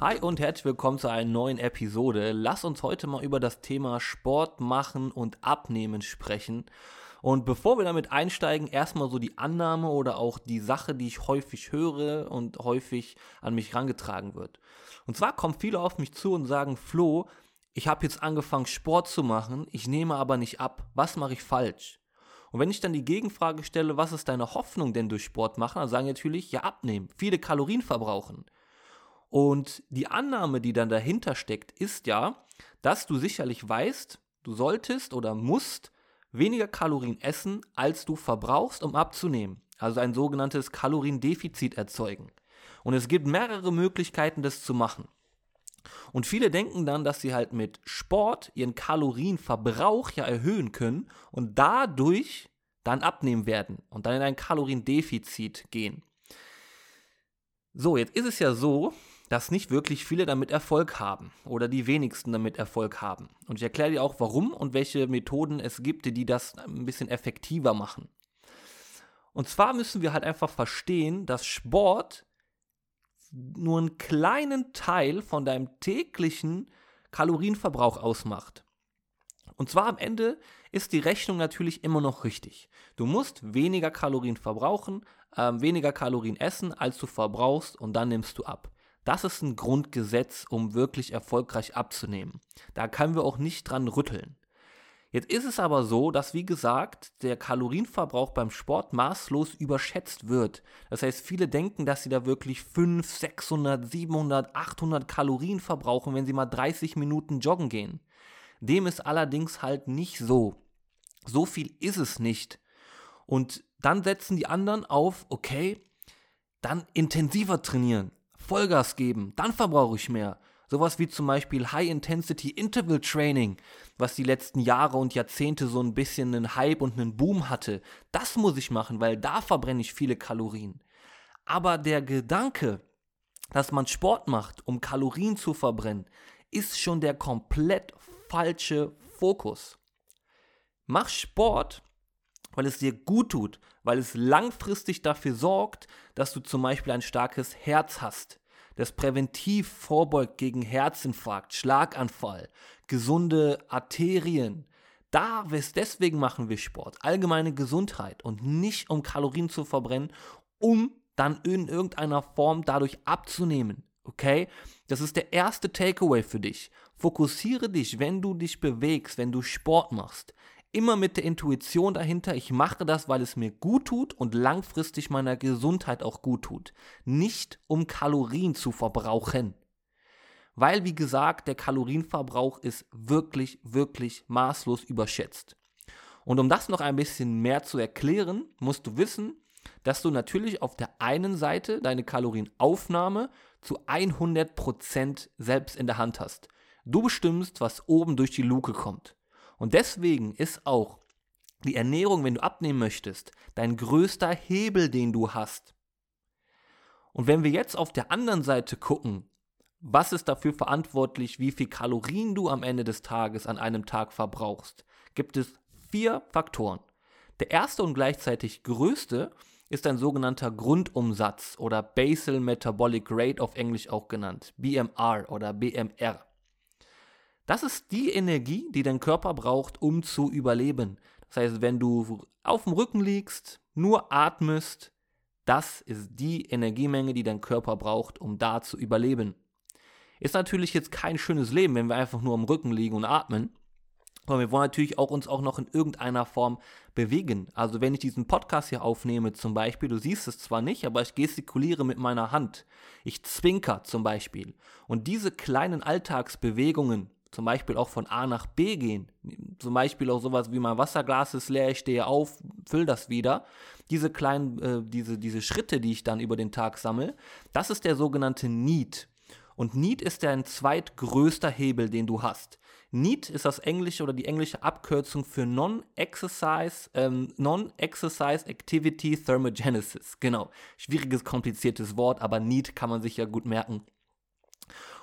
Hi und herzlich willkommen zu einer neuen Episode. Lass uns heute mal über das Thema Sport machen und abnehmen sprechen. Und bevor wir damit einsteigen, erstmal so die Annahme oder auch die Sache, die ich häufig höre und häufig an mich herangetragen wird. Und zwar kommen viele auf mich zu und sagen, Flo, ich habe jetzt angefangen Sport zu machen, ich nehme aber nicht ab. Was mache ich falsch? Und wenn ich dann die Gegenfrage stelle, was ist deine Hoffnung denn durch Sport machen, dann sagen natürlich, ja, abnehmen, viele Kalorien verbrauchen. Und die Annahme, die dann dahinter steckt, ist ja, dass du sicherlich weißt, du solltest oder musst weniger Kalorien essen, als du verbrauchst, um abzunehmen. Also ein sogenanntes Kaloriendefizit erzeugen. Und es gibt mehrere Möglichkeiten, das zu machen. Und viele denken dann, dass sie halt mit Sport ihren Kalorienverbrauch ja erhöhen können und dadurch dann abnehmen werden und dann in ein Kaloriendefizit gehen. So, jetzt ist es ja so, dass nicht wirklich viele damit Erfolg haben oder die wenigsten damit Erfolg haben. Und ich erkläre dir auch, warum und welche Methoden es gibt, die das ein bisschen effektiver machen. Und zwar müssen wir halt einfach verstehen, dass Sport nur einen kleinen Teil von deinem täglichen Kalorienverbrauch ausmacht. Und zwar am Ende ist die Rechnung natürlich immer noch richtig. Du musst weniger Kalorien verbrauchen, äh, weniger Kalorien essen, als du verbrauchst und dann nimmst du ab. Das ist ein Grundgesetz, um wirklich erfolgreich abzunehmen. Da können wir auch nicht dran rütteln. Jetzt ist es aber so, dass wie gesagt der Kalorienverbrauch beim Sport maßlos überschätzt wird. Das heißt, viele denken, dass sie da wirklich 500, 600, 700, 800 Kalorien verbrauchen, wenn sie mal 30 Minuten joggen gehen. Dem ist allerdings halt nicht so. So viel ist es nicht. Und dann setzen die anderen auf, okay, dann intensiver trainieren. Vollgas geben, dann verbrauche ich mehr. Sowas wie zum Beispiel High-Intensity Interval Training, was die letzten Jahre und Jahrzehnte so ein bisschen einen Hype und einen Boom hatte. Das muss ich machen, weil da verbrenne ich viele Kalorien. Aber der Gedanke, dass man Sport macht, um Kalorien zu verbrennen, ist schon der komplett falsche Fokus. Mach Sport, weil es dir gut tut, weil es langfristig dafür sorgt, dass du zum Beispiel ein starkes Herz hast, das präventiv vorbeugt gegen Herzinfarkt, Schlaganfall, gesunde Arterien. Da, deswegen machen wir Sport, allgemeine Gesundheit und nicht um Kalorien zu verbrennen, um dann in irgendeiner Form dadurch abzunehmen. Okay? Das ist der erste Takeaway für dich. Fokussiere dich, wenn du dich bewegst, wenn du Sport machst immer mit der Intuition dahinter, ich mache das, weil es mir gut tut und langfristig meiner Gesundheit auch gut tut. Nicht um Kalorien zu verbrauchen. Weil, wie gesagt, der Kalorienverbrauch ist wirklich, wirklich maßlos überschätzt. Und um das noch ein bisschen mehr zu erklären, musst du wissen, dass du natürlich auf der einen Seite deine Kalorienaufnahme zu 100% selbst in der Hand hast. Du bestimmst, was oben durch die Luke kommt. Und deswegen ist auch die Ernährung, wenn du abnehmen möchtest, dein größter Hebel, den du hast. Und wenn wir jetzt auf der anderen Seite gucken, was ist dafür verantwortlich, wie viel Kalorien du am Ende des Tages an einem Tag verbrauchst, gibt es vier Faktoren. Der erste und gleichzeitig größte ist ein sogenannter Grundumsatz oder Basal Metabolic Rate auf Englisch auch genannt, BMR oder BMR. Das ist die Energie, die dein Körper braucht, um zu überleben. Das heißt, wenn du auf dem Rücken liegst, nur atmest, das ist die Energiemenge, die dein Körper braucht, um da zu überleben. Ist natürlich jetzt kein schönes Leben, wenn wir einfach nur am Rücken liegen und atmen. Aber wir wollen natürlich auch uns auch noch in irgendeiner Form bewegen. Also wenn ich diesen Podcast hier aufnehme zum Beispiel, du siehst es zwar nicht, aber ich gestikuliere mit meiner Hand. Ich zwinker zum Beispiel. Und diese kleinen Alltagsbewegungen, zum Beispiel auch von A nach B gehen. Zum Beispiel auch sowas wie mein Wasserglas ist leer, ich stehe auf, füll das wieder. Diese kleinen, äh, diese, diese Schritte, die ich dann über den Tag sammle, das ist der sogenannte Need. Und Need ist dein zweitgrößter Hebel, den du hast. Need ist das englische oder die englische Abkürzung für Non-Exercise, ähm, Non-Exercise Activity Thermogenesis. Genau. Schwieriges, kompliziertes Wort, aber Need kann man sich ja gut merken.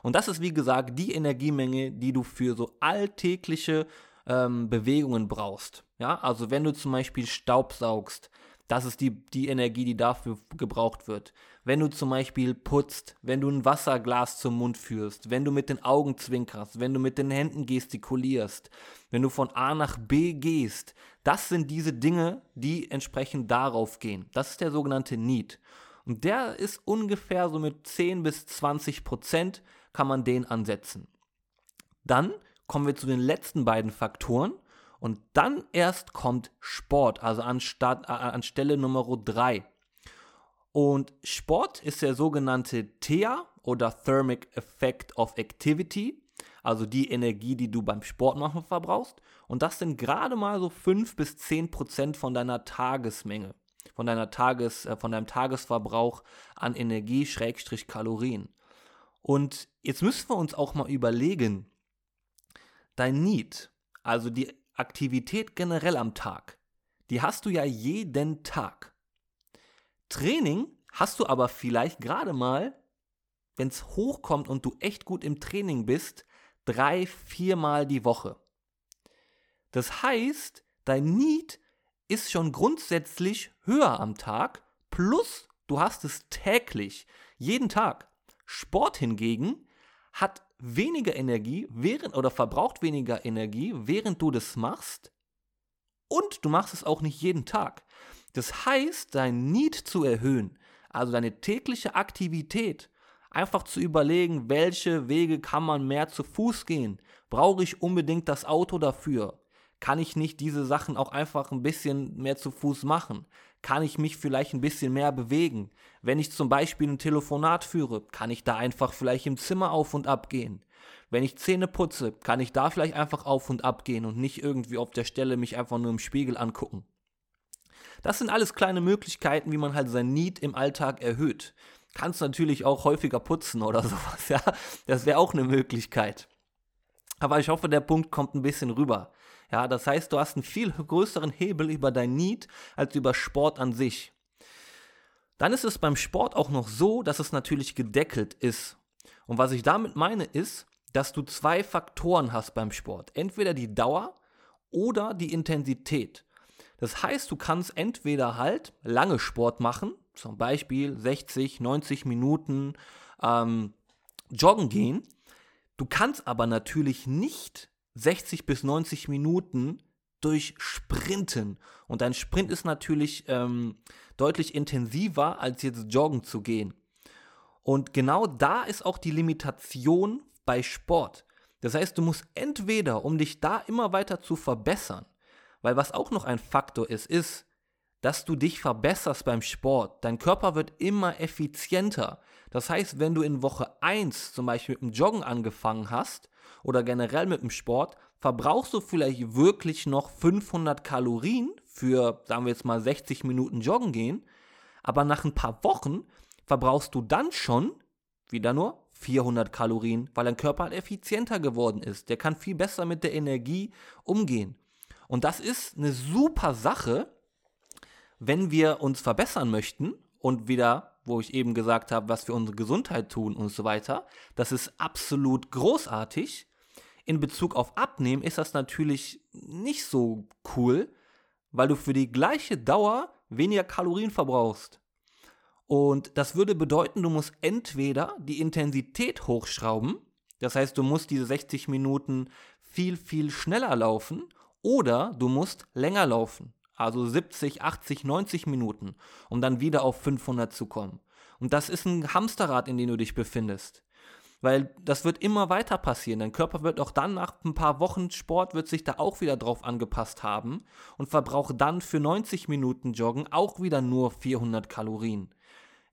Und das ist, wie gesagt, die Energiemenge, die du für so alltägliche ähm, Bewegungen brauchst. Ja, also wenn du zum Beispiel Staub saugst, Das ist die, die Energie, die dafür gebraucht wird. Wenn du zum Beispiel putzt, wenn du ein Wasserglas zum Mund führst, wenn du mit den Augen zwinkerst, wenn du mit den Händen gestikulierst, wenn du von A nach B gehst, das sind diese Dinge, die entsprechend darauf gehen. Das ist der sogenannte Need. Und der ist ungefähr so mit 10 bis 20 Prozent kann man den ansetzen. Dann kommen wir zu den letzten beiden Faktoren und dann erst kommt Sport, also anstatt, äh, an Stelle Nummer 3. Und Sport ist der sogenannte TEA oder Thermic Effect of Activity, also die Energie, die du beim Sportmachen verbrauchst. Und das sind gerade mal so 5 bis 10 Prozent von deiner Tagesmenge, von, deiner Tages, äh, von deinem Tagesverbrauch an Energie, Schrägstrich Kalorien. Und jetzt müssen wir uns auch mal überlegen, dein Need, also die Aktivität generell am Tag, die hast du ja jeden Tag. Training hast du aber vielleicht gerade mal, wenn es hochkommt und du echt gut im Training bist, drei, viermal die Woche. Das heißt, dein Need ist schon grundsätzlich höher am Tag, plus du hast es täglich, jeden Tag. Sport hingegen hat weniger Energie während oder verbraucht weniger Energie, während du das machst. Und du machst es auch nicht jeden Tag. Das heißt, dein Need zu erhöhen, also deine tägliche Aktivität, einfach zu überlegen, welche Wege kann man mehr zu Fuß gehen? Brauche ich unbedingt das Auto dafür? Kann ich nicht diese Sachen auch einfach ein bisschen mehr zu Fuß machen? Kann ich mich vielleicht ein bisschen mehr bewegen? Wenn ich zum Beispiel ein Telefonat führe, kann ich da einfach vielleicht im Zimmer auf und ab gehen? Wenn ich Zähne putze, kann ich da vielleicht einfach auf und ab gehen und nicht irgendwie auf der Stelle mich einfach nur im Spiegel angucken. Das sind alles kleine Möglichkeiten, wie man halt sein Need im Alltag erhöht. Kannst natürlich auch häufiger putzen oder sowas, ja. Das wäre auch eine Möglichkeit. Aber ich hoffe, der Punkt kommt ein bisschen rüber. Ja, das heißt, du hast einen viel größeren Hebel über dein Need als über Sport an sich. Dann ist es beim Sport auch noch so, dass es natürlich gedeckelt ist. Und was ich damit meine ist, dass du zwei Faktoren hast beim Sport. Entweder die Dauer oder die Intensität. Das heißt, du kannst entweder halt lange Sport machen, zum Beispiel 60, 90 Minuten ähm, joggen gehen. Du kannst aber natürlich nicht 60 bis 90 Minuten durch Sprinten. Und dein Sprint ist natürlich ähm, deutlich intensiver, als jetzt joggen zu gehen. Und genau da ist auch die Limitation bei Sport. Das heißt, du musst entweder, um dich da immer weiter zu verbessern, weil was auch noch ein Faktor ist, ist, dass du dich verbesserst beim Sport. Dein Körper wird immer effizienter. Das heißt, wenn du in Woche 1 zum Beispiel mit dem Joggen angefangen hast oder generell mit dem Sport, verbrauchst du vielleicht wirklich noch 500 Kalorien für, sagen wir jetzt mal, 60 Minuten Joggen gehen. Aber nach ein paar Wochen verbrauchst du dann schon wieder nur 400 Kalorien, weil dein Körper halt effizienter geworden ist. Der kann viel besser mit der Energie umgehen. Und das ist eine super Sache, wenn wir uns verbessern möchten und wieder, wo ich eben gesagt habe, was für unsere Gesundheit tun und so weiter. Das ist absolut großartig. In Bezug auf Abnehmen ist das natürlich nicht so cool, weil du für die gleiche Dauer weniger Kalorien verbrauchst. Und das würde bedeuten, du musst entweder die Intensität hochschrauben, das heißt, du musst diese 60 Minuten viel, viel schneller laufen, oder du musst länger laufen, also 70, 80, 90 Minuten, um dann wieder auf 500 zu kommen. Und das ist ein Hamsterrad, in dem du dich befindest. Weil das wird immer weiter passieren. Dein Körper wird auch dann nach ein paar Wochen Sport, wird sich da auch wieder drauf angepasst haben und verbraucht dann für 90 Minuten Joggen auch wieder nur 400 Kalorien.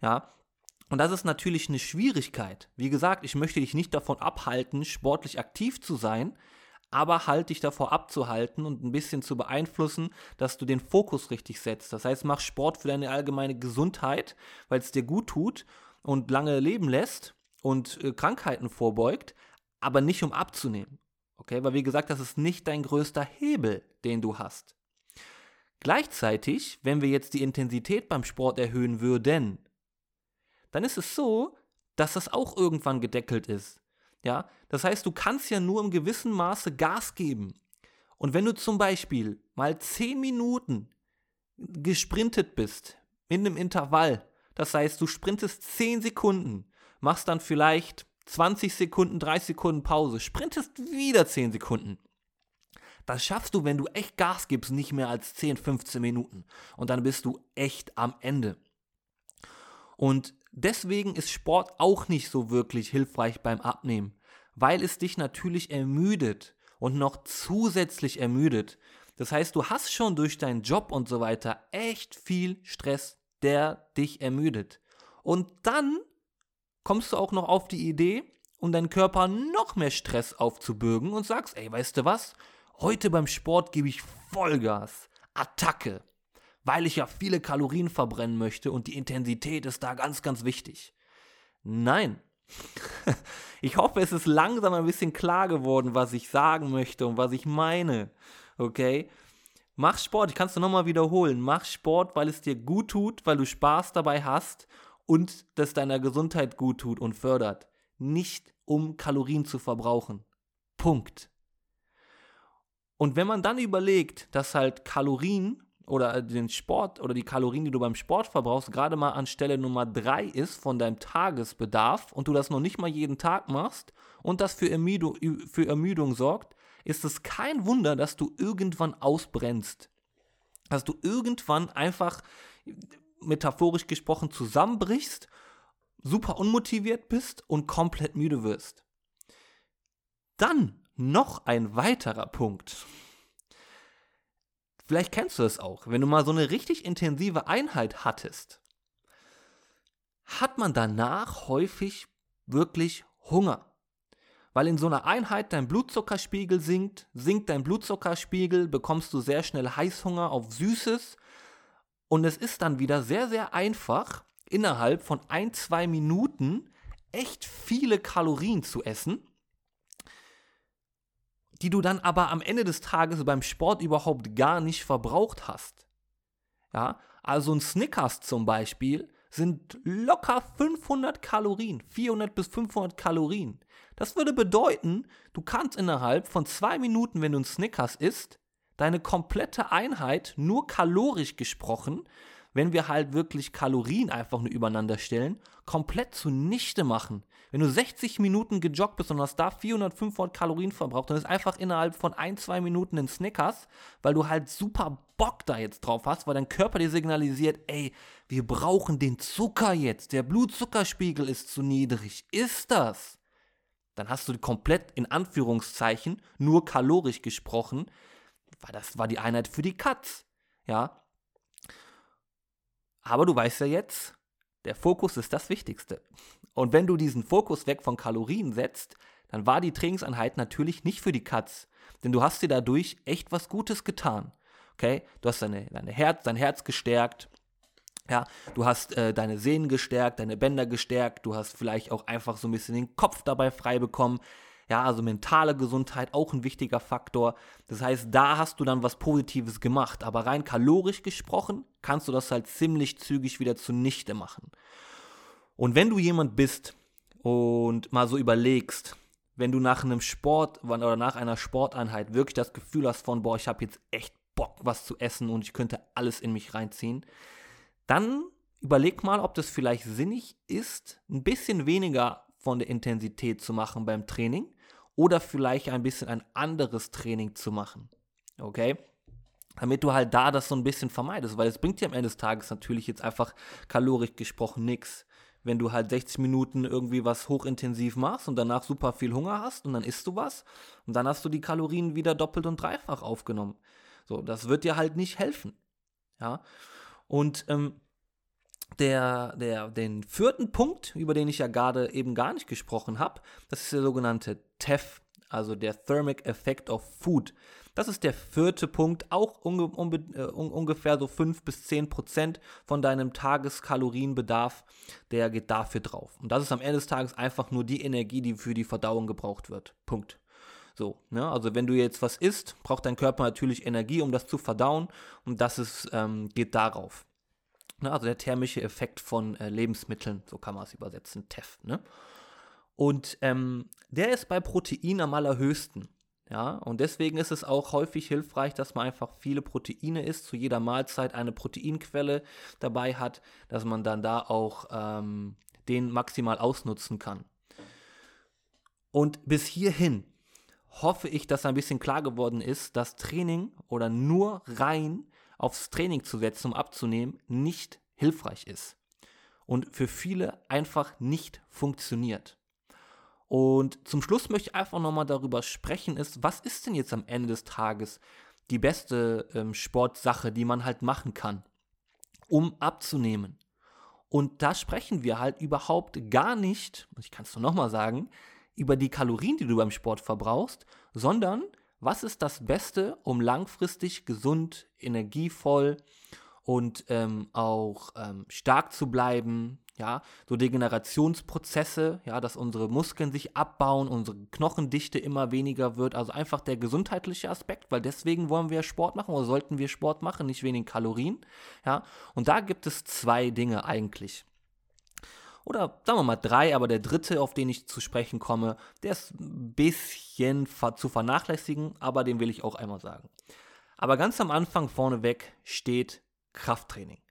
Ja, und das ist natürlich eine Schwierigkeit. Wie gesagt, ich möchte dich nicht davon abhalten, sportlich aktiv zu sein, aber halt dich davor abzuhalten und ein bisschen zu beeinflussen, dass du den Fokus richtig setzt. Das heißt, mach Sport für deine allgemeine Gesundheit, weil es dir gut tut und lange leben lässt und äh, Krankheiten vorbeugt, aber nicht um abzunehmen. Okay, weil wie gesagt, das ist nicht dein größter Hebel, den du hast. Gleichzeitig, wenn wir jetzt die Intensität beim Sport erhöhen würden, dann ist es so, dass das auch irgendwann gedeckelt ist. Ja, das heißt, du kannst ja nur im gewissen Maße Gas geben. Und wenn du zum Beispiel mal 10 Minuten gesprintet bist in einem Intervall, das heißt, du sprintest 10 Sekunden, machst dann vielleicht 20 Sekunden, 30 Sekunden Pause, sprintest wieder 10 Sekunden. Das schaffst du, wenn du echt Gas gibst, nicht mehr als 10, 15 Minuten. Und dann bist du echt am Ende. Und deswegen ist Sport auch nicht so wirklich hilfreich beim Abnehmen, weil es dich natürlich ermüdet und noch zusätzlich ermüdet. Das heißt, du hast schon durch deinen Job und so weiter echt viel Stress, der dich ermüdet. Und dann kommst du auch noch auf die Idee, um deinen Körper noch mehr Stress aufzubürgen und sagst, ey, weißt du was? Heute beim Sport gebe ich Vollgas, Attacke, weil ich ja viele Kalorien verbrennen möchte und die Intensität ist da ganz, ganz wichtig. Nein. ich hoffe, es ist langsam ein bisschen klar geworden, was ich sagen möchte und was ich meine. Okay? Mach Sport, ich kann es nochmal wiederholen. Mach Sport, weil es dir gut tut, weil du Spaß dabei hast und das deiner Gesundheit gut tut und fördert. Nicht um Kalorien zu verbrauchen. Punkt. Und wenn man dann überlegt, dass halt Kalorien oder den Sport oder die Kalorien, die du beim Sport verbrauchst, gerade mal an Stelle Nummer 3 ist von deinem Tagesbedarf und du das noch nicht mal jeden Tag machst und das für Ermüdung, für Ermüdung sorgt, ist es kein Wunder, dass du irgendwann ausbrennst. Dass du irgendwann einfach, metaphorisch gesprochen, zusammenbrichst, super unmotiviert bist und komplett müde wirst. Dann noch ein weiterer Punkt. Vielleicht kennst du es auch, wenn du mal so eine richtig intensive Einheit hattest, hat man danach häufig wirklich Hunger. Weil in so einer Einheit dein Blutzuckerspiegel sinkt, sinkt dein Blutzuckerspiegel, bekommst du sehr schnell Heißhunger auf Süßes. Und es ist dann wieder sehr, sehr einfach, innerhalb von ein, zwei Minuten echt viele Kalorien zu essen die du dann aber am Ende des Tages beim Sport überhaupt gar nicht verbraucht hast. Ja, also ein Snickers zum Beispiel sind locker 500 Kalorien, 400 bis 500 Kalorien. Das würde bedeuten, du kannst innerhalb von zwei Minuten, wenn du ein Snickers isst, deine komplette Einheit nur kalorisch gesprochen, wenn wir halt wirklich Kalorien einfach nur übereinander stellen, komplett zunichte machen. Wenn du 60 Minuten gejoggt bist und hast da 400, 500 Kalorien verbraucht, dann ist einfach innerhalb von ein, zwei Minuten ein Snickers, weil du halt super Bock da jetzt drauf hast, weil dein Körper dir signalisiert, ey, wir brauchen den Zucker jetzt, der Blutzuckerspiegel ist zu niedrig. Ist das? Dann hast du komplett in Anführungszeichen nur kalorisch gesprochen, weil das war die Einheit für die Katz. Ja. Aber du weißt ja jetzt, der Fokus ist das Wichtigste. Und wenn du diesen Fokus weg von Kalorien setzt, dann war die Trainingseinheit natürlich nicht für die Katz. Denn du hast dir dadurch echt was Gutes getan. Okay? Du hast deine, deine Herz, dein Herz gestärkt. Ja, du hast äh, deine Sehnen gestärkt, deine Bänder gestärkt, du hast vielleicht auch einfach so ein bisschen den Kopf dabei frei bekommen. Ja, also mentale Gesundheit auch ein wichtiger Faktor. Das heißt, da hast du dann was Positives gemacht. Aber rein kalorisch gesprochen, kannst du das halt ziemlich zügig wieder zunichte machen. Und wenn du jemand bist und mal so überlegst, wenn du nach einem Sport oder nach einer Sporteinheit wirklich das Gefühl hast von, boah, ich habe jetzt echt Bock, was zu essen und ich könnte alles in mich reinziehen, dann überleg mal, ob das vielleicht sinnig ist, ein bisschen weniger von der Intensität zu machen beim Training oder vielleicht ein bisschen ein anderes Training zu machen. Okay? Damit du halt da das so ein bisschen vermeidest, weil es bringt dir am Ende des Tages natürlich jetzt einfach kalorisch gesprochen nichts. Wenn du halt 60 Minuten irgendwie was hochintensiv machst und danach super viel Hunger hast und dann isst du was und dann hast du die Kalorien wieder doppelt und dreifach aufgenommen. So, das wird dir halt nicht helfen. Ja. Und ähm, der, der, den vierten Punkt, über den ich ja gerade eben gar nicht gesprochen habe, das ist der sogenannte TEF, also der Thermic Effect of Food. Das ist der vierte Punkt, auch unge unbe uh, ungefähr so 5 bis 10 Prozent von deinem Tageskalorienbedarf, der geht dafür drauf. Und das ist am Ende des Tages einfach nur die Energie, die für die Verdauung gebraucht wird. Punkt. So, ne? also wenn du jetzt was isst, braucht dein Körper natürlich Energie, um das zu verdauen und das ist, ähm, geht darauf. Ne? Also der thermische Effekt von äh, Lebensmitteln, so kann man es übersetzen, TEF. Ne? Und ähm, der ist bei Protein am allerhöchsten. Ja, und deswegen ist es auch häufig hilfreich, dass man einfach viele Proteine isst, zu jeder Mahlzeit eine Proteinquelle dabei hat, dass man dann da auch ähm, den maximal ausnutzen kann. Und bis hierhin hoffe ich, dass ein bisschen klar geworden ist, dass Training oder nur rein aufs Training zu setzen, um abzunehmen, nicht hilfreich ist. Und für viele einfach nicht funktioniert. Und zum Schluss möchte ich einfach nochmal darüber sprechen, ist, was ist denn jetzt am Ende des Tages die beste ähm, Sportsache, die man halt machen kann, um abzunehmen? Und da sprechen wir halt überhaupt gar nicht, ich kann es nur nochmal sagen, über die Kalorien, die du beim Sport verbrauchst, sondern was ist das Beste, um langfristig gesund, energievoll und ähm, auch ähm, stark zu bleiben, ja, so Degenerationsprozesse, ja, dass unsere Muskeln sich abbauen, unsere Knochendichte immer weniger wird, also einfach der gesundheitliche Aspekt, weil deswegen wollen wir Sport machen oder sollten wir Sport machen, nicht wegen Kalorien, ja, und da gibt es zwei Dinge eigentlich. Oder sagen wir mal drei, aber der dritte, auf den ich zu sprechen komme, der ist ein bisschen zu vernachlässigen, aber den will ich auch einmal sagen. Aber ganz am Anfang vorneweg steht Krafttraining.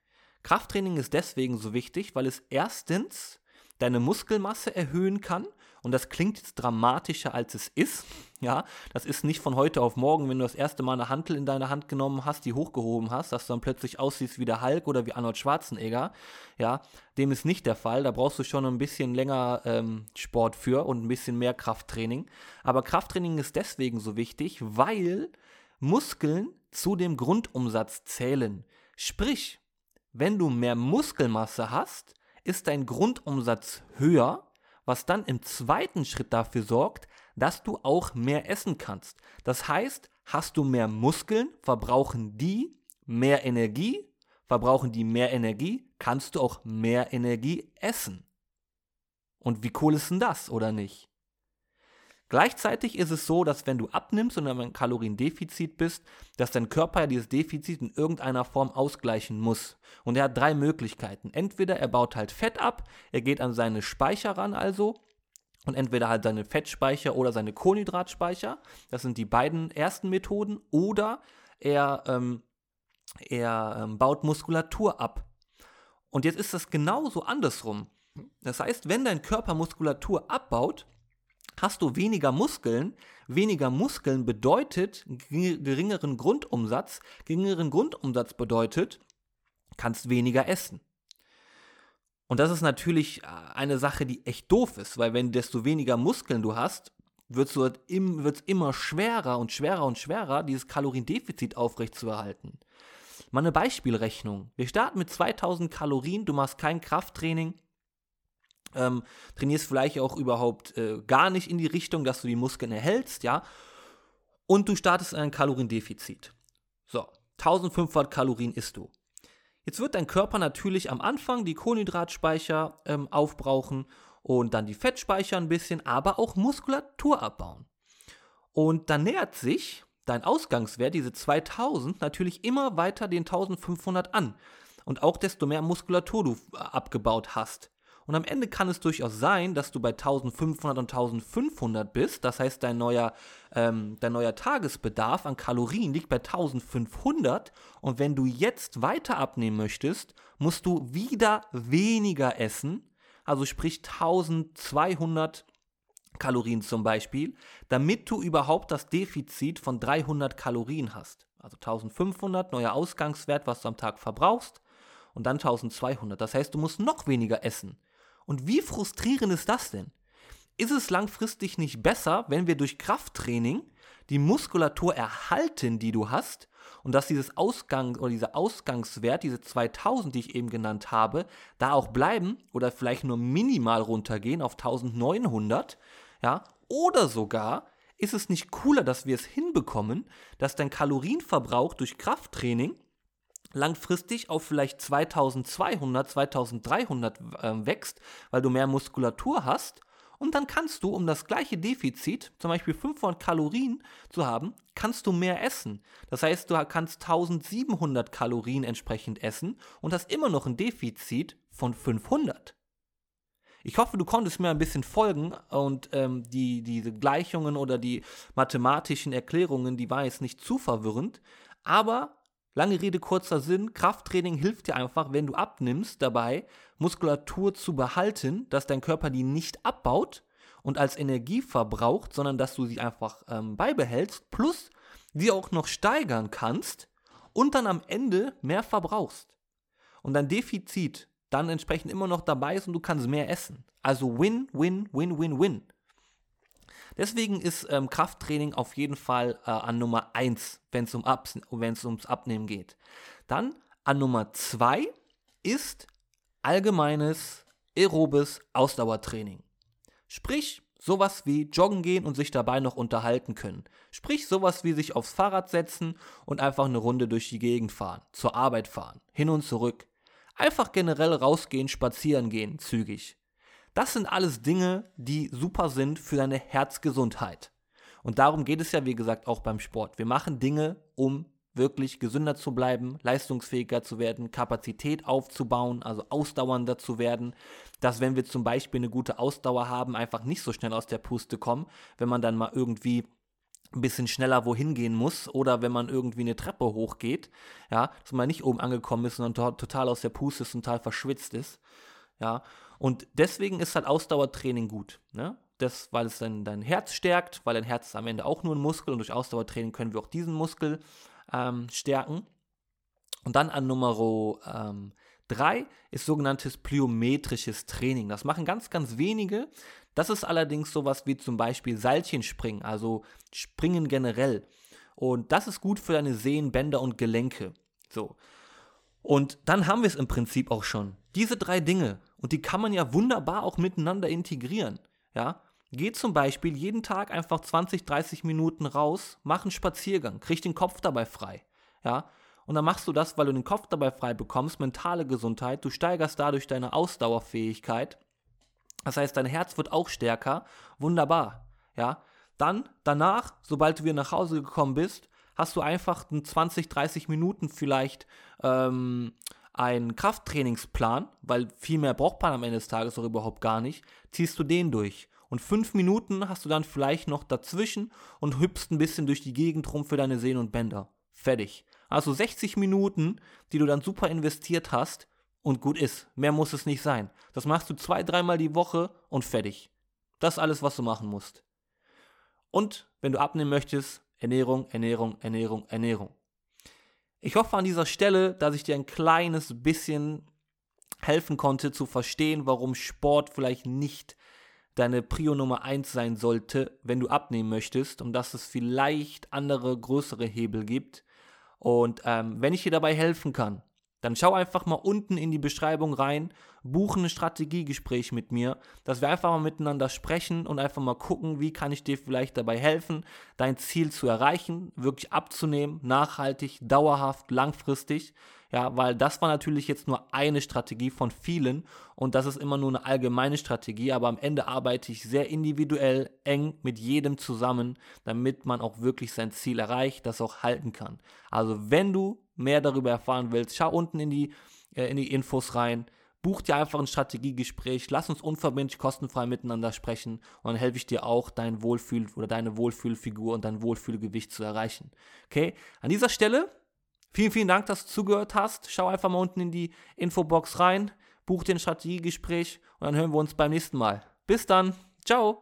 Krafttraining ist deswegen so wichtig, weil es erstens deine Muskelmasse erhöhen kann. Und das klingt jetzt dramatischer, als es ist. Ja, das ist nicht von heute auf morgen, wenn du das erste Mal eine Hantel in deine Hand genommen hast, die hochgehoben hast, dass du dann plötzlich aussiehst wie der Hulk oder wie Arnold Schwarzenegger. Ja, dem ist nicht der Fall. Da brauchst du schon ein bisschen länger ähm, Sport für und ein bisschen mehr Krafttraining. Aber Krafttraining ist deswegen so wichtig, weil Muskeln zu dem Grundumsatz zählen. Sprich, wenn du mehr Muskelmasse hast, ist dein Grundumsatz höher, was dann im zweiten Schritt dafür sorgt, dass du auch mehr essen kannst. Das heißt, hast du mehr Muskeln, verbrauchen die mehr Energie, verbrauchen die mehr Energie, kannst du auch mehr Energie essen. Und wie cool ist denn das, oder nicht? Gleichzeitig ist es so, dass wenn du abnimmst und in einem Kaloriendefizit bist, dass dein Körper ja dieses Defizit in irgendeiner Form ausgleichen muss. Und er hat drei Möglichkeiten. Entweder er baut halt Fett ab, er geht an seine Speicher ran also und entweder halt seine Fettspeicher oder seine Kohlenhydratspeicher. Das sind die beiden ersten Methoden. Oder er, ähm, er ähm, baut Muskulatur ab. Und jetzt ist das genauso andersrum. Das heißt, wenn dein Körper Muskulatur abbaut, hast du weniger Muskeln. Weniger Muskeln bedeutet geringeren Grundumsatz. Geringeren Grundumsatz bedeutet, kannst weniger essen. Und das ist natürlich äh, eine Sache, die echt doof ist, weil wenn desto weniger Muskeln du hast, wird es halt immer schwerer und schwerer und schwerer, dieses Kaloriendefizit aufrechtzuerhalten. Mal eine Beispielrechnung. Wir starten mit 2000 Kalorien, du machst kein Krafttraining, ähm, trainierst vielleicht auch überhaupt äh, gar nicht in die Richtung, dass du die Muskeln erhältst, ja. Und du startest ein Kaloriendefizit. So, 1500 Kalorien isst du. Jetzt wird dein Körper natürlich am Anfang die Kohlenhydratspeicher ähm, aufbrauchen und dann die Fettspeicher ein bisschen, aber auch Muskulatur abbauen. Und dann nähert sich dein Ausgangswert, diese 2000, natürlich immer weiter den 1500 an. Und auch desto mehr Muskulatur du äh, abgebaut hast. Und am Ende kann es durchaus sein, dass du bei 1500 und 1500 bist. Das heißt, dein neuer, ähm, dein neuer Tagesbedarf an Kalorien liegt bei 1500. Und wenn du jetzt weiter abnehmen möchtest, musst du wieder weniger essen. Also sprich 1200 Kalorien zum Beispiel, damit du überhaupt das Defizit von 300 Kalorien hast. Also 1500, neuer Ausgangswert, was du am Tag verbrauchst, und dann 1200. Das heißt, du musst noch weniger essen. Und wie frustrierend ist das denn? Ist es langfristig nicht besser, wenn wir durch Krafttraining die Muskulatur erhalten, die du hast, und dass dieses Ausgang oder dieser Ausgangswert, diese 2000, die ich eben genannt habe, da auch bleiben oder vielleicht nur minimal runtergehen auf 1900, ja, oder sogar ist es nicht cooler, dass wir es hinbekommen, dass dein Kalorienverbrauch durch Krafttraining langfristig auf vielleicht 2200, 2300 äh, wächst, weil du mehr Muskulatur hast. Und dann kannst du, um das gleiche Defizit, zum Beispiel 500 Kalorien zu haben, kannst du mehr essen. Das heißt, du kannst 1700 Kalorien entsprechend essen und hast immer noch ein Defizit von 500. Ich hoffe, du konntest mir ein bisschen folgen und ähm, die, diese Gleichungen oder die mathematischen Erklärungen, die waren jetzt nicht zu verwirrend, aber lange Rede, kurzer Sinn, Krafttraining hilft dir einfach, wenn du abnimmst, dabei Muskulatur zu behalten, dass dein Körper die nicht abbaut und als Energie verbraucht, sondern dass du sie einfach ähm, beibehältst, plus sie auch noch steigern kannst und dann am Ende mehr verbrauchst. Und dein Defizit dann entsprechend immer noch dabei ist und du kannst mehr essen. Also win, win, win, win, win. Deswegen ist ähm, Krafttraining auf jeden Fall äh, an Nummer 1, wenn es um ums Abnehmen geht. Dann an Nummer 2 ist allgemeines aerobes Ausdauertraining. Sprich, sowas wie joggen gehen und sich dabei noch unterhalten können. Sprich, sowas wie sich aufs Fahrrad setzen und einfach eine Runde durch die Gegend fahren, zur Arbeit fahren, hin und zurück. Einfach generell rausgehen, spazieren gehen, zügig. Das sind alles Dinge, die super sind für deine Herzgesundheit. Und darum geht es ja, wie gesagt, auch beim Sport. Wir machen Dinge, um wirklich gesünder zu bleiben, leistungsfähiger zu werden, Kapazität aufzubauen, also ausdauernder zu werden, dass wenn wir zum Beispiel eine gute Ausdauer haben, einfach nicht so schnell aus der Puste kommen, wenn man dann mal irgendwie ein bisschen schneller wohin gehen muss oder wenn man irgendwie eine Treppe hochgeht, ja, dass man nicht oben angekommen ist und total aus der Puste ist und total verschwitzt ist, ja, und deswegen ist halt Ausdauertraining gut, ne? Das, weil es dein, dein Herz stärkt, weil dein Herz ist am Ende auch nur ein Muskel und durch Ausdauertraining können wir auch diesen Muskel ähm, stärken. Und dann an Nummer 3 ähm, ist sogenanntes plyometrisches Training. Das machen ganz, ganz wenige. Das ist allerdings sowas wie zum Beispiel Seilchenspringen, also Springen generell. Und das ist gut für deine Sehnen, Bänder und Gelenke. So. Und dann haben wir es im Prinzip auch schon. Diese drei Dinge. Und die kann man ja wunderbar auch miteinander integrieren. Ja. Geh zum Beispiel jeden Tag einfach 20, 30 Minuten raus, mach einen Spaziergang, krieg den Kopf dabei frei. Ja. Und dann machst du das, weil du den Kopf dabei frei bekommst, mentale Gesundheit, du steigerst dadurch deine Ausdauerfähigkeit das heißt, dein Herz wird auch stärker. Wunderbar. Ja. Dann, danach, sobald du wieder nach Hause gekommen bist, hast du einfach 20, 30 Minuten vielleicht ähm, einen Krafttrainingsplan, weil viel mehr braucht man am Ende des Tages auch überhaupt gar nicht, ziehst du den durch. Und fünf Minuten hast du dann vielleicht noch dazwischen und hüpfst ein bisschen durch die Gegend rum für deine Sehnen und Bänder. Fertig. Also 60 Minuten, die du dann super investiert hast, und gut ist. Mehr muss es nicht sein. Das machst du zwei, dreimal die Woche und fertig. Das ist alles, was du machen musst. Und wenn du abnehmen möchtest, Ernährung, Ernährung, Ernährung, Ernährung. Ich hoffe an dieser Stelle, dass ich dir ein kleines bisschen helfen konnte zu verstehen, warum Sport vielleicht nicht deine Prio Nummer 1 sein sollte, wenn du abnehmen möchtest und dass es vielleicht andere größere Hebel gibt. Und ähm, wenn ich dir dabei helfen kann, dann schau einfach mal unten in die Beschreibung rein, buche ein Strategiegespräch mit mir, dass wir einfach mal miteinander sprechen und einfach mal gucken, wie kann ich dir vielleicht dabei helfen, dein Ziel zu erreichen, wirklich abzunehmen, nachhaltig, dauerhaft, langfristig. Ja, weil das war natürlich jetzt nur eine Strategie von vielen und das ist immer nur eine allgemeine Strategie, aber am Ende arbeite ich sehr individuell, eng mit jedem zusammen, damit man auch wirklich sein Ziel erreicht, das auch halten kann. Also wenn du mehr darüber erfahren willst, schau unten in die, äh, in die Infos rein. Buch dir einfach ein Strategiegespräch, lass uns unverbindlich kostenfrei miteinander sprechen und dann helfe ich dir auch, dein Wohlfühl oder deine Wohlfühlfigur und dein Wohlfühlgewicht zu erreichen. Okay? An dieser Stelle, vielen, vielen Dank, dass du zugehört hast. Schau einfach mal unten in die Infobox rein, buch dir ein Strategiegespräch und dann hören wir uns beim nächsten Mal. Bis dann. Ciao.